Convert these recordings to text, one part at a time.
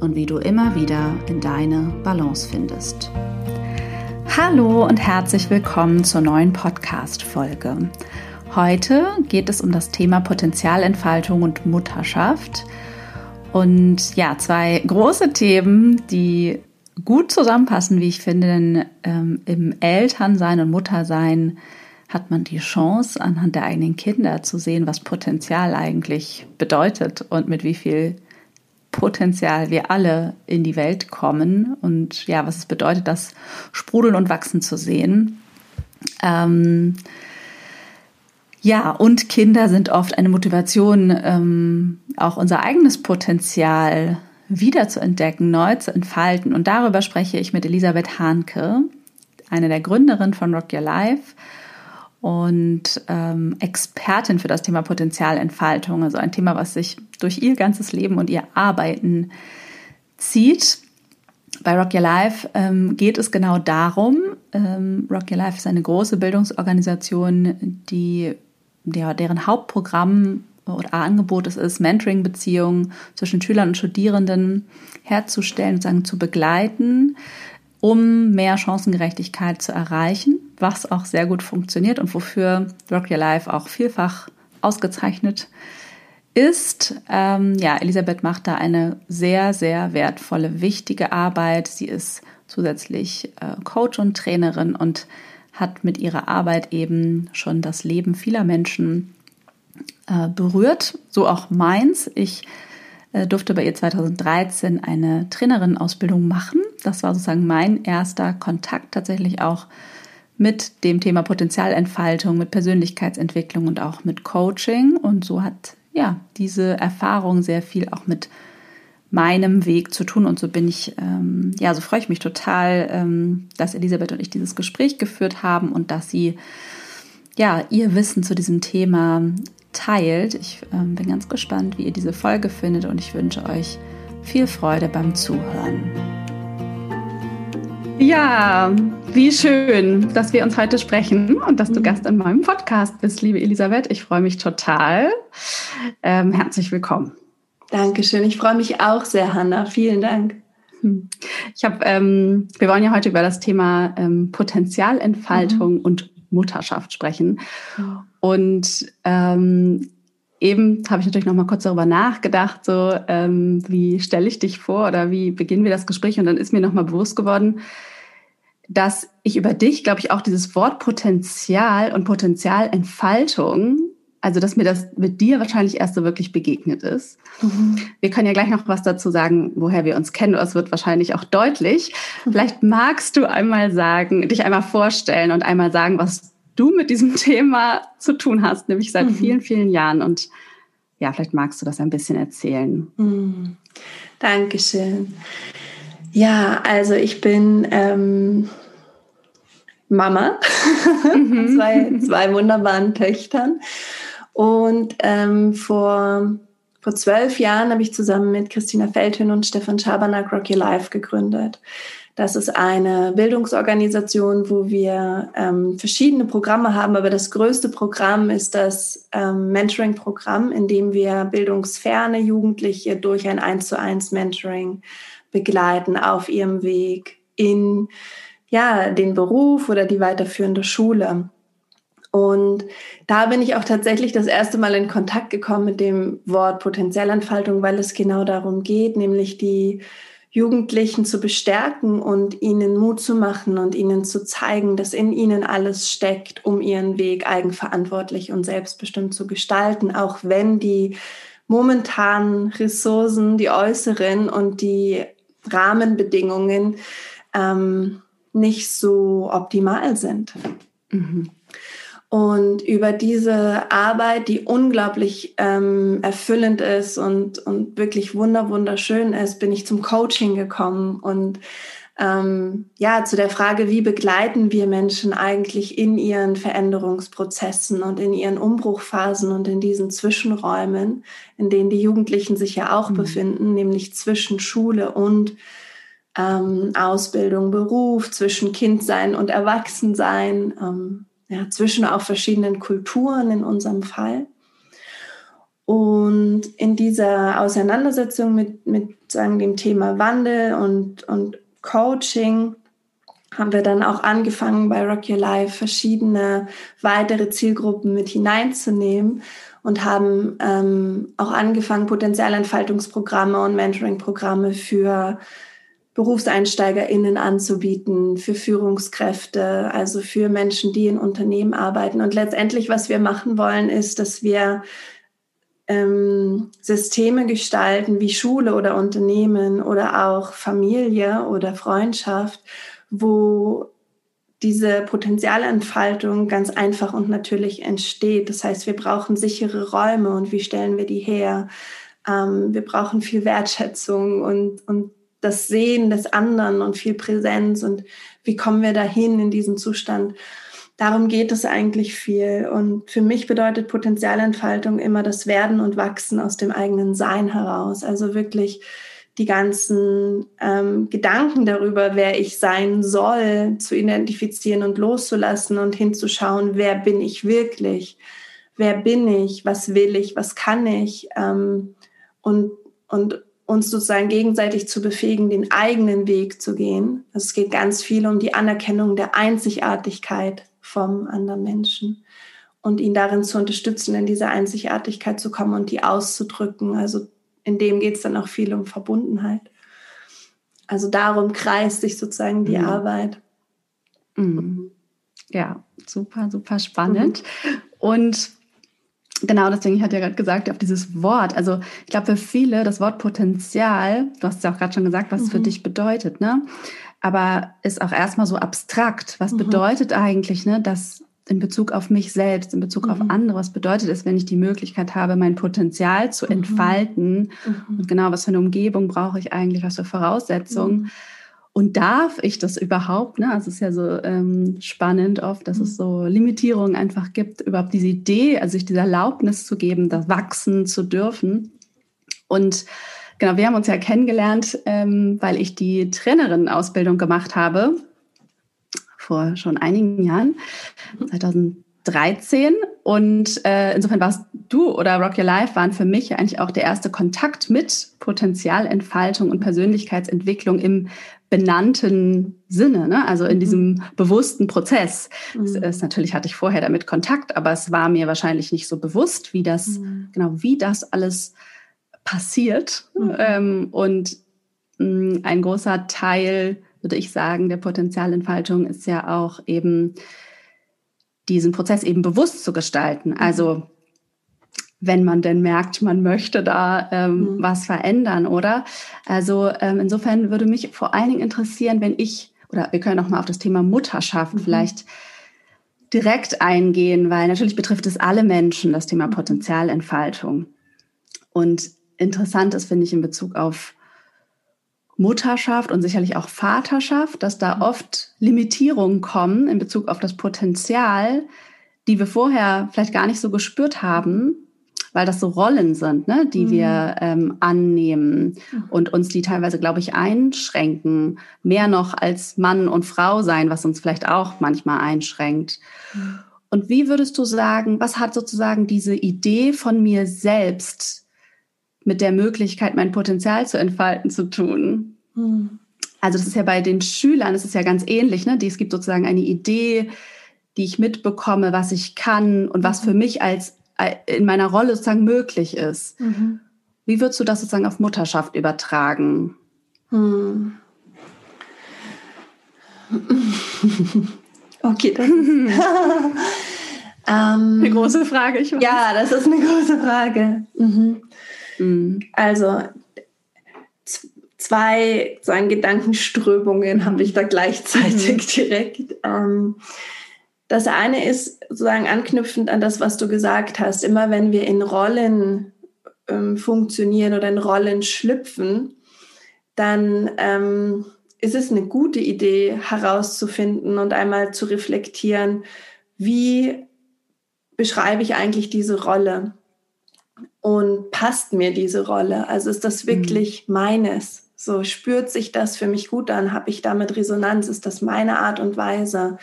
und wie du immer wieder in deine Balance findest. Hallo und herzlich willkommen zur neuen Podcast-Folge. Heute geht es um das Thema Potenzialentfaltung und Mutterschaft. Und ja, zwei große Themen, die gut zusammenpassen, wie ich finde, denn ähm, im Elternsein und Muttersein hat man die Chance, anhand der eigenen Kinder zu sehen, was Potenzial eigentlich bedeutet und mit wie viel Potenzial wir alle in die Welt kommen und ja, was es bedeutet, das sprudeln und wachsen zu sehen. Ähm, ja, und Kinder sind oft eine Motivation, ähm, auch unser eigenes Potenzial wieder zu entdecken, neu zu entfalten. Und darüber spreche ich mit Elisabeth Hahnke, eine der Gründerinnen von Rock Your Life und ähm, Expertin für das Thema Potenzialentfaltung, also ein Thema, was sich durch ihr ganzes Leben und ihr Arbeiten zieht. Bei Rock Your Life ähm, geht es genau darum. Ähm, Rock Your Life ist eine große Bildungsorganisation, die der, deren Hauptprogramm oder Angebot es ist, Mentoring-Beziehungen zwischen Schülern und Studierenden herzustellen sagen, zu begleiten, um mehr Chancengerechtigkeit zu erreichen, was auch sehr gut funktioniert und wofür Rock Your Life auch vielfach ausgezeichnet ist. Ähm, ja, Elisabeth macht da eine sehr, sehr wertvolle, wichtige Arbeit. Sie ist zusätzlich äh, Coach und Trainerin und hat mit ihrer Arbeit eben schon das Leben vieler Menschen äh, berührt, so auch meins. Ich durfte bei ihr 2013 eine Trainerinnenausbildung machen. Das war sozusagen mein erster Kontakt tatsächlich auch mit dem Thema Potenzialentfaltung, mit Persönlichkeitsentwicklung und auch mit Coaching. Und so hat ja diese Erfahrung sehr viel auch mit meinem Weg zu tun. Und so bin ich, ähm, ja, so freue ich mich total, ähm, dass Elisabeth und ich dieses Gespräch geführt haben und dass sie ja ihr Wissen zu diesem Thema teilt. Ich ähm, bin ganz gespannt, wie ihr diese Folge findet und ich wünsche euch viel Freude beim Zuhören. Ja, wie schön, dass wir uns heute sprechen und dass du mhm. Gast in meinem Podcast bist, liebe Elisabeth. Ich freue mich total. Ähm, herzlich willkommen. Dankeschön. Ich freue mich auch sehr, Hanna. Vielen Dank. Hm. Ich habe, ähm, wir wollen ja heute über das Thema ähm, Potenzialentfaltung mhm. und Mutterschaft sprechen. Mhm. Und ähm, eben habe ich natürlich noch mal kurz darüber nachgedacht, so ähm, wie stelle ich dich vor oder wie beginnen wir das Gespräch? Und dann ist mir noch mal bewusst geworden, dass ich über dich, glaube ich, auch dieses Wort Potenzial und Potenzialentfaltung, also dass mir das mit dir wahrscheinlich erst so wirklich begegnet ist. Mhm. Wir können ja gleich noch was dazu sagen, woher wir uns kennen. Das wird wahrscheinlich auch deutlich. Mhm. Vielleicht magst du einmal sagen, dich einmal vorstellen und einmal sagen, was du mit diesem Thema zu tun hast, nämlich seit mhm. vielen, vielen Jahren. Und ja, vielleicht magst du das ein bisschen erzählen. Mhm. Dankeschön. Ja, also ich bin ähm, Mama, mhm. zwei, zwei wunderbaren Töchtern. Und ähm, vor, vor zwölf Jahren habe ich zusammen mit Christina Feldhün und Stefan Schabernack Rocky Life gegründet. Das ist eine Bildungsorganisation, wo wir ähm, verschiedene Programme haben, aber das größte Programm ist das ähm, Mentoring-Programm, in dem wir bildungsferne Jugendliche durch ein 1 zu 1 Mentoring begleiten auf ihrem Weg in ja, den Beruf oder die weiterführende Schule. Und da bin ich auch tatsächlich das erste Mal in Kontakt gekommen mit dem Wort Potenzialentfaltung, weil es genau darum geht, nämlich die Jugendlichen zu bestärken und ihnen Mut zu machen und ihnen zu zeigen, dass in ihnen alles steckt, um ihren Weg eigenverantwortlich und selbstbestimmt zu gestalten, auch wenn die momentanen Ressourcen, die äußeren und die Rahmenbedingungen ähm, nicht so optimal sind. Mhm. Und über diese Arbeit, die unglaublich ähm, erfüllend ist und, und wirklich wunder, wunderschön ist, bin ich zum Coaching gekommen und ähm, ja, zu der Frage, wie begleiten wir Menschen eigentlich in ihren Veränderungsprozessen und in ihren Umbruchphasen und in diesen Zwischenräumen, in denen die Jugendlichen sich ja auch mhm. befinden, nämlich zwischen Schule und ähm, Ausbildung, Beruf, zwischen Kindsein und Erwachsensein. Ähm, ja, zwischen auch verschiedenen Kulturen in unserem Fall. Und in dieser Auseinandersetzung mit, mit sagen, dem Thema Wandel und, und Coaching haben wir dann auch angefangen, bei Rock Your Life verschiedene weitere Zielgruppen mit hineinzunehmen und haben ähm, auch angefangen, Potenzialentfaltungsprogramme und Mentoring-Programme für BerufseinsteigerInnen anzubieten, für Führungskräfte, also für Menschen, die in Unternehmen arbeiten. Und letztendlich, was wir machen wollen, ist, dass wir ähm, Systeme gestalten wie Schule oder Unternehmen oder auch Familie oder Freundschaft, wo diese Potenzialentfaltung ganz einfach und natürlich entsteht. Das heißt, wir brauchen sichere Räume und wie stellen wir die her? Ähm, wir brauchen viel Wertschätzung und, und das Sehen des anderen und viel Präsenz und wie kommen wir dahin in diesen Zustand. Darum geht es eigentlich viel. Und für mich bedeutet Potenzialentfaltung immer das Werden und Wachsen aus dem eigenen Sein heraus. Also wirklich die ganzen ähm, Gedanken darüber, wer ich sein soll, zu identifizieren und loszulassen und hinzuschauen, wer bin ich wirklich, wer bin ich, was will ich, was kann ich ähm, und, und uns sozusagen gegenseitig zu befähigen, den eigenen Weg zu gehen. Also es geht ganz viel um die Anerkennung der Einzigartigkeit vom anderen Menschen und ihn darin zu unterstützen, in diese Einzigartigkeit zu kommen und die auszudrücken. Also in dem geht es dann auch viel um Verbundenheit. Also darum kreist sich sozusagen die mhm. Arbeit. Mhm. Ja, super, super spannend. Mhm. Und Genau, deswegen, ich hatte ja gerade gesagt, auf dieses Wort. Also ich glaube, für viele das Wort Potenzial, du hast ja auch gerade schon gesagt, was mhm. es für mhm. dich bedeutet, ne? Aber ist auch erstmal so abstrakt. Was mhm. bedeutet eigentlich, ne, dass in Bezug auf mich selbst, in Bezug mhm. auf andere, was bedeutet es, wenn ich die Möglichkeit habe, mein Potenzial zu mhm. entfalten? Mhm. Und genau, was für eine Umgebung brauche ich eigentlich, was für Voraussetzungen? Und darf ich das überhaupt? Ne? Also es ist ja so ähm, spannend oft, dass es so Limitierungen einfach gibt, überhaupt diese Idee, also sich diese Erlaubnis zu geben, das wachsen zu dürfen. Und genau, wir haben uns ja kennengelernt, ähm, weil ich die Trainerin-Ausbildung gemacht habe vor schon einigen Jahren, 2013. Und äh, insofern warst du oder Rock Your Life waren für mich eigentlich auch der erste Kontakt mit Potenzialentfaltung und Persönlichkeitsentwicklung im benannten Sinne, ne? also in mhm. diesem bewussten Prozess. Mhm. Es, natürlich hatte ich vorher damit Kontakt, aber es war mir wahrscheinlich nicht so bewusst, wie das, mhm. genau, wie das alles passiert. Mhm. Ähm, und mh, mm, ein großer Teil, würde ich sagen, der Potenzialentfaltung ist ja auch eben diesen Prozess eben bewusst zu gestalten. Mhm. Also wenn man denn merkt, man möchte da ähm, mhm. was verändern, oder? Also ähm, insofern würde mich vor allen Dingen interessieren, wenn ich, oder wir können auch mal auf das Thema Mutterschaft mhm. vielleicht direkt eingehen, weil natürlich betrifft es alle Menschen, das Thema mhm. Potenzialentfaltung. Und interessant ist, finde ich, in Bezug auf Mutterschaft und sicherlich auch Vaterschaft, dass da mhm. oft Limitierungen kommen in Bezug auf das Potenzial, die wir vorher vielleicht gar nicht so gespürt haben, weil das so Rollen sind, ne, die mhm. wir ähm, annehmen und uns die teilweise, glaube ich, einschränken. Mehr noch als Mann und Frau sein, was uns vielleicht auch manchmal einschränkt. Mhm. Und wie würdest du sagen, was hat sozusagen diese Idee von mir selbst mit der Möglichkeit, mein Potenzial zu entfalten, zu tun? Mhm. Also das ist ja bei den Schülern, das ist ja ganz ähnlich. Ne? Es gibt sozusagen eine Idee, die ich mitbekomme, was ich kann und was für mhm. mich als in meiner Rolle sozusagen möglich ist. Mhm. Wie würdest du das sozusagen auf Mutterschaft übertragen? Hm. okay, das ist ähm, eine große Frage. Ich weiß. Ja, das ist eine große Frage. Mhm. Mhm. Also zwei so ein Gedankenströmungen habe ich da gleichzeitig mhm. direkt. Ähm, das eine ist sozusagen anknüpfend an das, was du gesagt hast. Immer wenn wir in Rollen ähm, funktionieren oder in Rollen schlüpfen, dann ähm, ist es eine gute Idee herauszufinden und einmal zu reflektieren, wie beschreibe ich eigentlich diese Rolle und passt mir diese Rolle? Also ist das wirklich mhm. meines? So spürt sich das für mich gut an? Habe ich damit Resonanz? Ist das meine Art und Weise?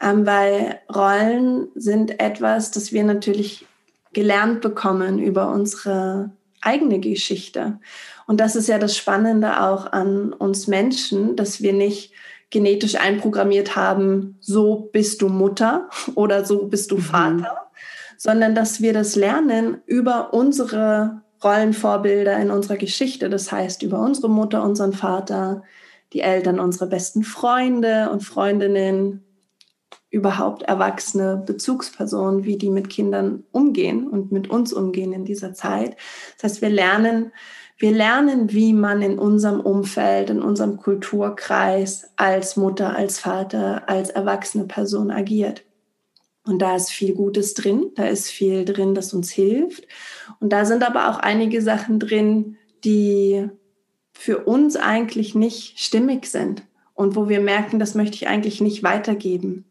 Ähm, weil Rollen sind etwas, das wir natürlich gelernt bekommen über unsere eigene Geschichte. Und das ist ja das Spannende auch an uns Menschen, dass wir nicht genetisch einprogrammiert haben, so bist du Mutter oder so bist du mhm. Vater, mhm. sondern dass wir das lernen über unsere Rollenvorbilder in unserer Geschichte. Das heißt, über unsere Mutter, unseren Vater, die Eltern, unsere besten Freunde und Freundinnen, überhaupt erwachsene Bezugspersonen, wie die mit Kindern umgehen und mit uns umgehen in dieser Zeit. Das heißt, wir lernen, wir lernen, wie man in unserem Umfeld, in unserem Kulturkreis als Mutter, als Vater, als erwachsene Person agiert. Und da ist viel Gutes drin, da ist viel drin, das uns hilft. Und da sind aber auch einige Sachen drin, die für uns eigentlich nicht stimmig sind und wo wir merken, das möchte ich eigentlich nicht weitergeben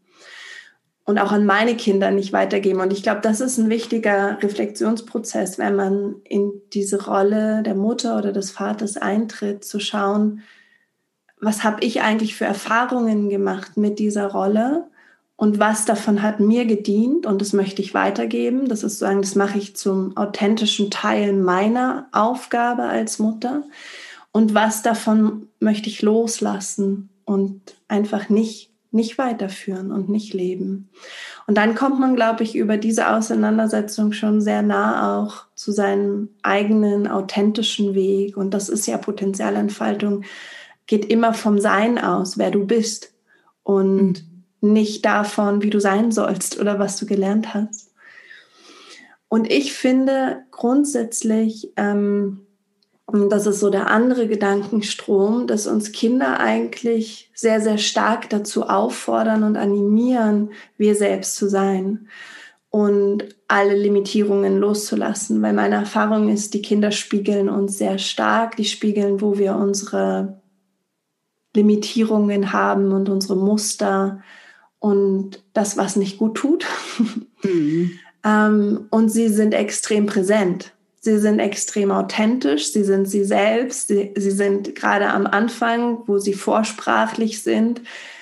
und auch an meine Kinder nicht weitergeben. Und ich glaube, das ist ein wichtiger Reflexionsprozess, wenn man in diese Rolle der Mutter oder des Vaters eintritt, zu schauen, was habe ich eigentlich für Erfahrungen gemacht mit dieser Rolle und was davon hat mir gedient und das möchte ich weitergeben. Das ist sozusagen, das mache ich zum authentischen Teil meiner Aufgabe als Mutter. Und was davon möchte ich loslassen und einfach nicht nicht weiterführen und nicht leben. Und dann kommt man, glaube ich, über diese Auseinandersetzung schon sehr nah auch zu seinem eigenen authentischen Weg. Und das ist ja Potenzialentfaltung, geht immer vom Sein aus, wer du bist und mhm. nicht davon, wie du sein sollst oder was du gelernt hast. Und ich finde grundsätzlich, ähm, und das ist so der andere Gedankenstrom, dass uns Kinder eigentlich sehr, sehr stark dazu auffordern und animieren, wir selbst zu sein und alle Limitierungen loszulassen. Weil meine Erfahrung ist, die Kinder spiegeln uns sehr stark, die spiegeln, wo wir unsere Limitierungen haben und unsere Muster und das, was nicht gut tut. Mhm. ähm, und sie sind extrem präsent. Sie sind extrem authentisch, sie sind sie selbst, sie, sie sind gerade am Anfang, wo sie vorsprachlich sind,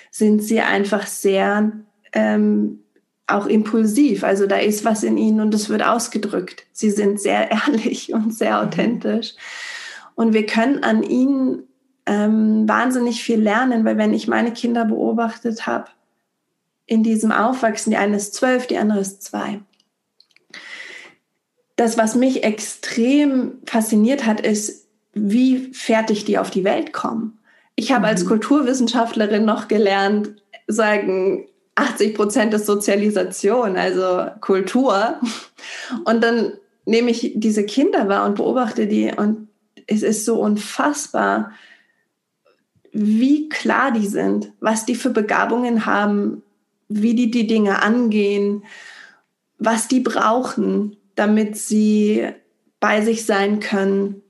sind sie einfach sehr ähm, auch impulsiv. Also da ist was in ihnen und es wird ausgedrückt. Sie sind sehr ehrlich und sehr mhm. authentisch. Und wir können an ihnen ähm, wahnsinnig viel lernen, weil wenn ich meine Kinder beobachtet habe, in diesem Aufwachsen, die eine ist zwölf, die andere ist zwei das, was mich extrem fasziniert hat, ist, wie fertig die auf die Welt kommen. Ich habe mhm. als Kulturwissenschaftlerin noch gelernt, sagen 80 Prozent ist Sozialisation, also Kultur. Und dann nehme ich diese Kinder wahr und beobachte die und es ist so unfassbar, wie klar die sind, was die für Begabungen haben, wie die die Dinge angehen, was die brauchen damit sie bei sich sein können,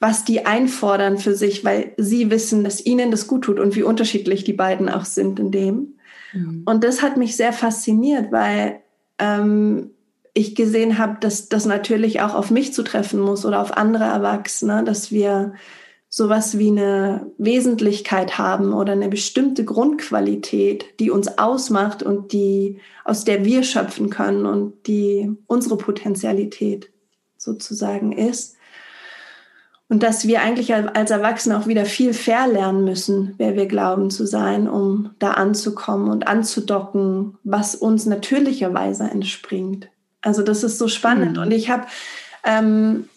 was die einfordern für sich, weil sie wissen, dass ihnen das gut tut und wie unterschiedlich die beiden auch sind in dem. Mhm. Und das hat mich sehr fasziniert, weil ähm, ich gesehen habe, dass das natürlich auch auf mich zu treffen muss oder auf andere Erwachsene, dass wir sowas wie eine Wesentlichkeit haben oder eine bestimmte Grundqualität, die uns ausmacht und die, aus der wir schöpfen können und die unsere Potenzialität sozusagen ist. Und dass wir eigentlich als Erwachsene auch wieder viel verlernen müssen, wer wir glauben zu sein, um da anzukommen und anzudocken, was uns natürlicherweise entspringt. Also das ist so spannend. Mhm. Und ich habe ähm,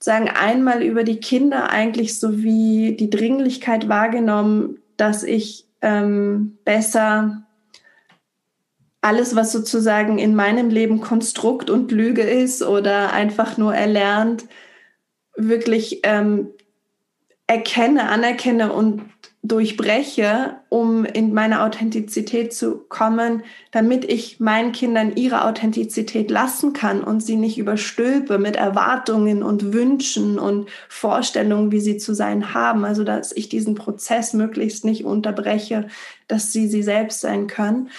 sagen einmal über die Kinder eigentlich so wie die Dringlichkeit wahrgenommen, dass ich ähm, besser alles, was sozusagen in meinem Leben Konstrukt und Lüge ist oder einfach nur erlernt, wirklich ähm, erkenne, anerkenne und durchbreche, um in meine Authentizität zu kommen, damit ich meinen Kindern ihre Authentizität lassen kann und sie nicht überstülpe mit Erwartungen und Wünschen und Vorstellungen, wie sie zu sein haben. Also, dass ich diesen Prozess möglichst nicht unterbreche, dass sie sie selbst sein können.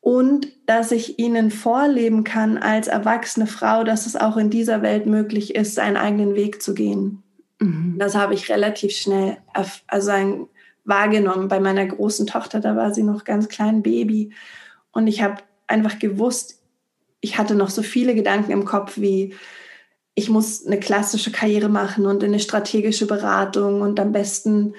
Und dass ich ihnen vorleben kann als erwachsene Frau, dass es auch in dieser Welt möglich ist, seinen eigenen Weg zu gehen. Mhm. Das habe ich relativ schnell also ein, wahrgenommen. Bei meiner großen Tochter, da war sie noch ganz klein Baby. Und ich habe einfach gewusst, ich hatte noch so viele Gedanken im Kopf wie, ich muss eine klassische Karriere machen und eine strategische Beratung und am besten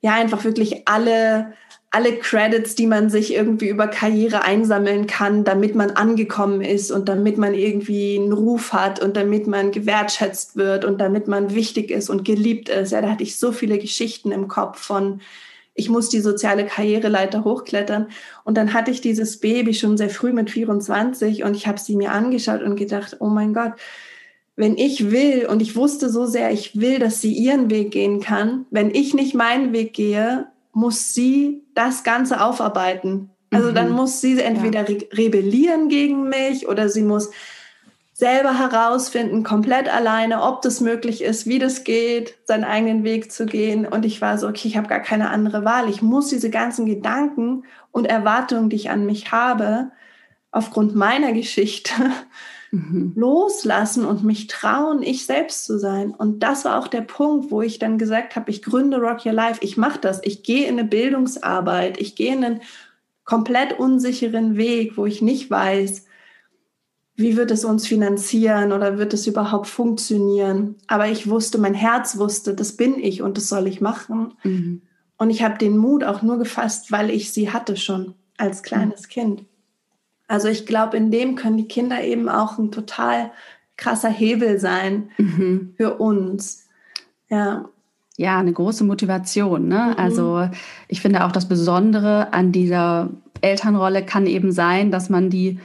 ja einfach wirklich alle alle Credits, die man sich irgendwie über Karriere einsammeln kann, damit man angekommen ist und damit man irgendwie einen Ruf hat und damit man gewertschätzt wird und damit man wichtig ist und geliebt ist. Ja, da hatte ich so viele Geschichten im Kopf von, ich muss die soziale Karriereleiter hochklettern. Und dann hatte ich dieses Baby schon sehr früh mit 24 und ich habe sie mir angeschaut und gedacht, oh mein Gott, wenn ich will und ich wusste so sehr, ich will, dass sie ihren Weg gehen kann, wenn ich nicht meinen Weg gehe, muss sie das Ganze aufarbeiten. Also mhm. dann muss sie entweder ja. rebellieren gegen mich oder sie muss selber herausfinden, komplett alleine, ob das möglich ist, wie das geht, seinen eigenen Weg zu gehen. Und ich war so, okay, ich habe gar keine andere Wahl. Ich muss diese ganzen Gedanken und Erwartungen, die ich an mich habe, aufgrund meiner Geschichte mhm. loslassen und mich trauen, ich selbst zu sein. Und das war auch der Punkt, wo ich dann gesagt habe, ich gründe Rock Your Life, ich mache das, ich gehe in eine Bildungsarbeit, ich gehe in einen komplett unsicheren Weg, wo ich nicht weiß, wie wird es uns finanzieren oder wird es überhaupt funktionieren. Aber ich wusste, mein Herz wusste, das bin ich und das soll ich machen. Mhm. Und ich habe den Mut auch nur gefasst, weil ich sie hatte schon als kleines mhm. Kind. Also ich glaube, in dem können die Kinder eben auch ein total krasser Hebel sein mhm. für uns. Ja. Ja, eine große Motivation. Ne? Mhm. Also ich finde auch das Besondere an dieser Elternrolle kann eben sein, dass man die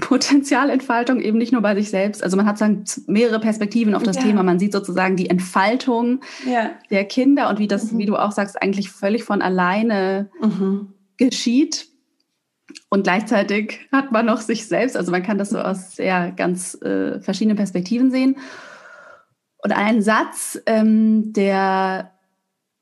Potenzialentfaltung eben nicht nur bei sich selbst, also man hat sozusagen mehrere Perspektiven auf das ja. Thema. Man sieht sozusagen die Entfaltung ja. der Kinder und wie das, mhm. wie du auch sagst, eigentlich völlig von alleine mhm. geschieht und gleichzeitig hat man noch sich selbst, also man kann das so aus sehr ganz äh, verschiedenen Perspektiven sehen. Und ein Satz, ähm, der,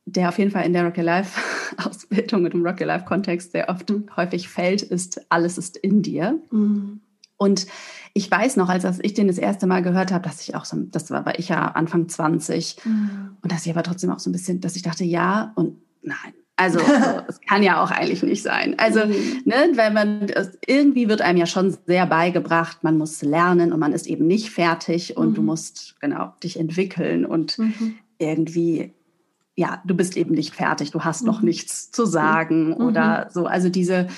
der auf jeden Fall in der Rocky Life Ausbildung und im Rocky Life Kontext sehr oft häufig fällt, ist, alles ist in dir. Mhm. Und ich weiß noch, als ich den das erste Mal gehört habe, dass ich auch so, das war, war ich ja Anfang 20 mhm. und dass ich aber trotzdem auch so ein bisschen, dass ich dachte, ja und nein, also es kann ja auch eigentlich nicht sein. Also mhm. ne, wenn man irgendwie wird einem ja schon sehr beigebracht, man muss lernen und man ist eben nicht fertig und mhm. du musst genau dich entwickeln und mhm. irgendwie ja, du bist eben nicht fertig, du hast noch mhm. nichts zu sagen mhm. oder so. Also diese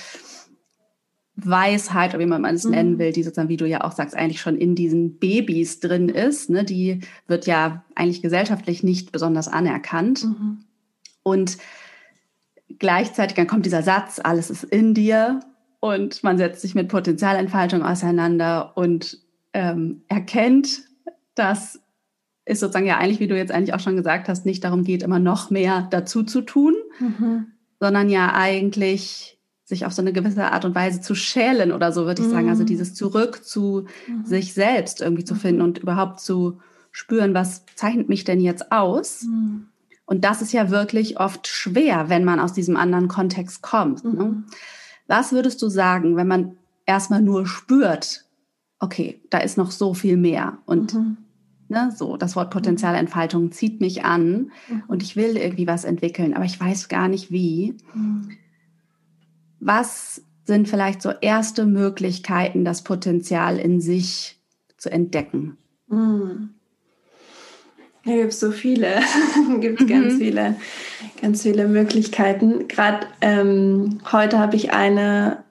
Weisheit, oder wie man es nennen mhm. will, die sozusagen, wie du ja auch sagst, eigentlich schon in diesen Babys drin ist, ne, die wird ja eigentlich gesellschaftlich nicht besonders anerkannt. Und gleichzeitig dann kommt dieser Satz, alles ist in dir und man setzt sich mit Potenzialentfaltung auseinander und ähm, erkennt, dass es sozusagen ja eigentlich, wie du jetzt eigentlich auch schon gesagt hast, nicht darum geht, immer noch mehr dazu zu tun, mhm. sondern ja eigentlich sich auf so eine gewisse Art und Weise zu schälen oder so, würde ich mhm. sagen. Also mhm. dieses Zurück zu mhm. sich selbst irgendwie zu finden und überhaupt zu spüren, was zeichnet mich denn jetzt aus? Mhm. Und das ist ja wirklich oft schwer, wenn man aus diesem anderen Kontext kommt. Ne? Mhm. Was würdest du sagen, wenn man erstmal nur spürt, okay, da ist noch so viel mehr und mhm. Ne, so, das Wort Potenzialentfaltung zieht mich an mhm. und ich will irgendwie was entwickeln, aber ich weiß gar nicht wie. Mhm. Was sind vielleicht so erste Möglichkeiten, das Potenzial in sich zu entdecken? Mhm. Da gibt es so viele, gibt mhm. ganz viele, ganz viele Möglichkeiten. Gerade ähm, heute habe ich eine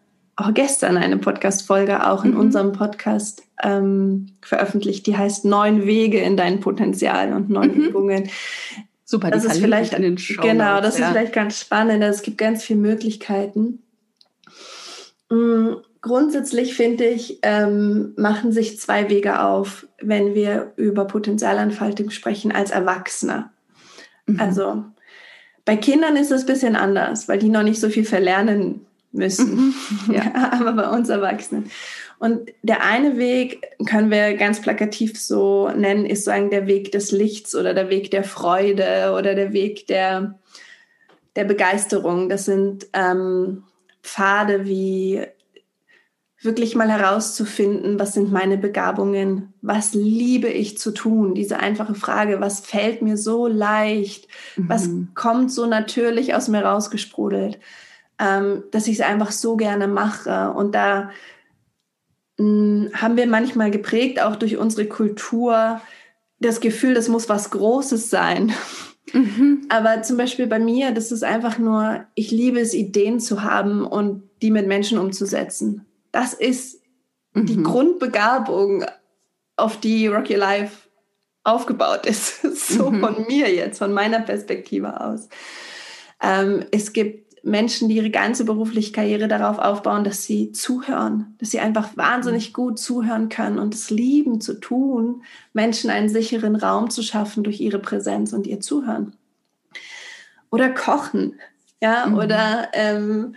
auch gestern eine Podcast-Folge auch in mhm. unserem Podcast ähm, veröffentlicht, die heißt Neun Wege in dein Potenzial und neun mhm. Übungen. Super, das ist vielleicht in den Show Genau, das ja. ist vielleicht ganz spannend. Es gibt ganz viele Möglichkeiten. Mhm. Grundsätzlich finde ich, ähm, machen sich zwei Wege auf, wenn wir über Potenzialentfaltung sprechen als Erwachsene. Mhm. Also bei Kindern ist es ein bisschen anders, weil die noch nicht so viel verlernen müssen. Mhm. ja, aber bei uns Erwachsenen. Und der eine Weg, können wir ganz plakativ so nennen, ist sagen der Weg des Lichts oder der Weg der Freude oder der Weg der, der Begeisterung. Das sind ähm, Pfade wie wirklich mal herauszufinden, was sind meine Begabungen, was liebe ich zu tun, diese einfache Frage, was fällt mir so leicht, mhm. was kommt so natürlich aus mir rausgesprudelt, ähm, dass ich es einfach so gerne mache. Und da mh, hm, haben wir manchmal geprägt, auch durch unsere Kultur, das Gefühl, das muss was Großes sein. Mhm. Aber zum Beispiel bei mir, das ist einfach nur, ich liebe es, Ideen zu haben und die mit Menschen umzusetzen. Das ist mhm. die Grundbegabung, auf die Rocky Life aufgebaut ist. so mhm. von mir jetzt, von meiner Perspektive aus. Ähm, es gibt Menschen, die ihre ganze berufliche Karriere darauf aufbauen, dass sie zuhören, dass sie einfach wahnsinnig mhm. gut zuhören können und es lieben zu tun, Menschen einen sicheren Raum zu schaffen durch ihre Präsenz und ihr Zuhören. Oder kochen, ja, mhm. oder ähm,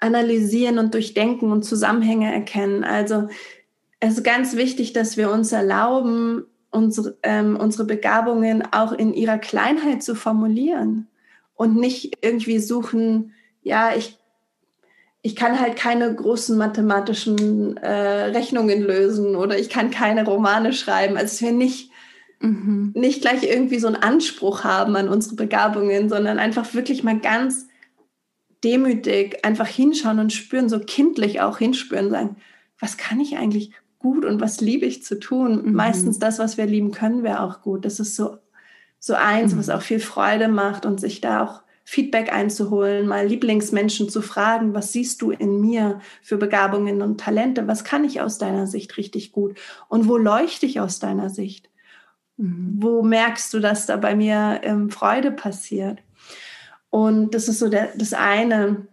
analysieren und durchdenken und Zusammenhänge erkennen. Also es ist ganz wichtig, dass wir uns erlauben, unsere, ähm, unsere Begabungen auch in ihrer Kleinheit zu formulieren und nicht irgendwie suchen, ja, ich, ich kann halt keine großen mathematischen äh, Rechnungen lösen oder ich kann keine Romane schreiben. Also dass wir nicht, mhm. nicht gleich irgendwie so einen Anspruch haben an unsere Begabungen, sondern einfach wirklich mal ganz demütig einfach hinschauen und spüren, so kindlich auch hinspüren, sagen, was kann ich eigentlich gut und was liebe ich zu tun? Mhm. Meistens das, was wir lieben, können wir auch gut. Das ist so, so eins, mhm. was auch viel Freude macht und sich da auch Feedback einzuholen, mal Lieblingsmenschen zu fragen, was siehst du in mir für Begabungen und Talente? Was kann ich aus deiner Sicht richtig gut? Und wo leuchte ich aus deiner Sicht? Mhm. Wo merkst du, dass da bei mir ähm, Freude passiert? Und das ist so der, das eine,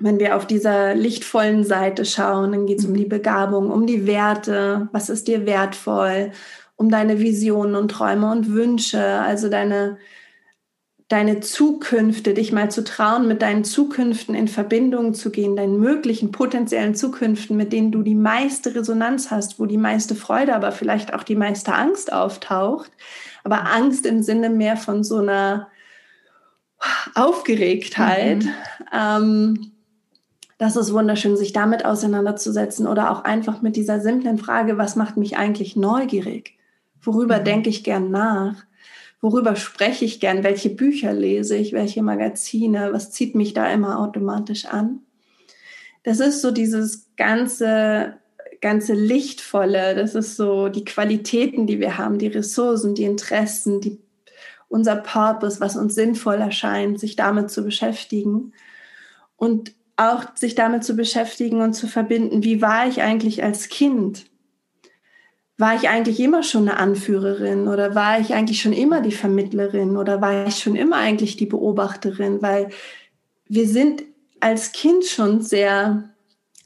wenn wir auf dieser lichtvollen Seite schauen, dann geht es um die Begabung, um die Werte, was ist dir wertvoll, um deine Visionen und Träume und Wünsche, also deine, deine Zukünfte, dich mal zu trauen, mit deinen Zukünften in Verbindung zu gehen, deinen möglichen potenziellen Zukünften, mit denen du die meiste Resonanz hast, wo die meiste Freude, aber vielleicht auch die meiste Angst auftaucht. Aber Angst im Sinne mehr von so einer Aufgeregtheit. Mhm. Ähm, das ist wunderschön, sich damit auseinanderzusetzen oder auch einfach mit dieser simplen Frage, was macht mich eigentlich neugierig? Worüber mhm. denke ich gern nach? Worüber spreche ich gern? Welche Bücher lese ich? Welche Magazine? Was zieht mich da immer automatisch an? Das ist so dieses ganze, ganze Lichtvolle. Das ist so die Qualitäten, die wir haben, die Ressourcen, die Interessen, die unser Purpose, was uns sinnvoll erscheint, sich damit zu beschäftigen und auch sich damit zu beschäftigen und zu verbinden, wie war ich eigentlich als Kind? War ich eigentlich immer schon eine Anführerin oder war ich eigentlich schon immer die Vermittlerin oder war ich schon immer eigentlich die Beobachterin? Weil wir sind als Kind schon sehr